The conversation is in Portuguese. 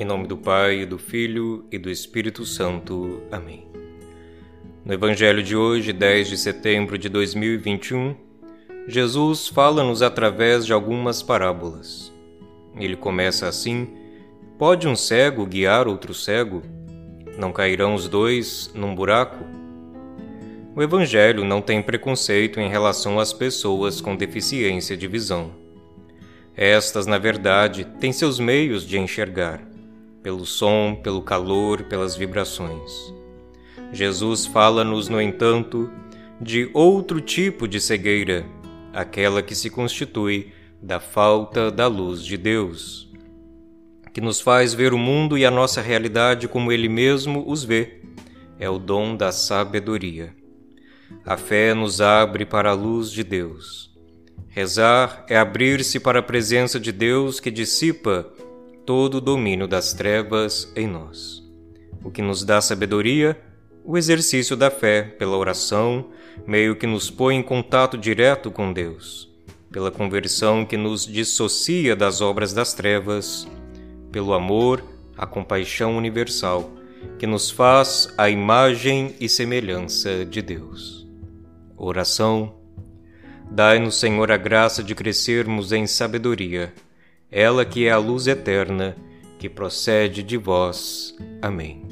Em nome do Pai, do Filho e do Espírito Santo. Amém. No Evangelho de hoje, 10 de setembro de 2021, Jesus fala-nos através de algumas parábolas. Ele começa assim: Pode um cego guiar outro cego? Não cairão os dois num buraco? O Evangelho não tem preconceito em relação às pessoas com deficiência de visão. Estas, na verdade, têm seus meios de enxergar, pelo som, pelo calor, pelas vibrações. Jesus fala-nos, no entanto, de outro tipo de cegueira, aquela que se constitui da falta da luz de Deus, que nos faz ver o mundo e a nossa realidade como Ele mesmo os vê. É o dom da sabedoria. A fé nos abre para a luz de Deus Rezar é abrir-se para a presença de Deus que dissipa todo o domínio das trevas em nós. O que nos dá sabedoria, o exercício da fé pela oração, meio que nos põe em contato direto com Deus, pela conversão que nos dissocia das obras das trevas, pelo amor, a compaixão universal, que nos faz a imagem e semelhança de Deus. Oração Dai-nos, Senhor, a graça de crescermos em sabedoria, ela que é a luz eterna, que procede de vós. Amém.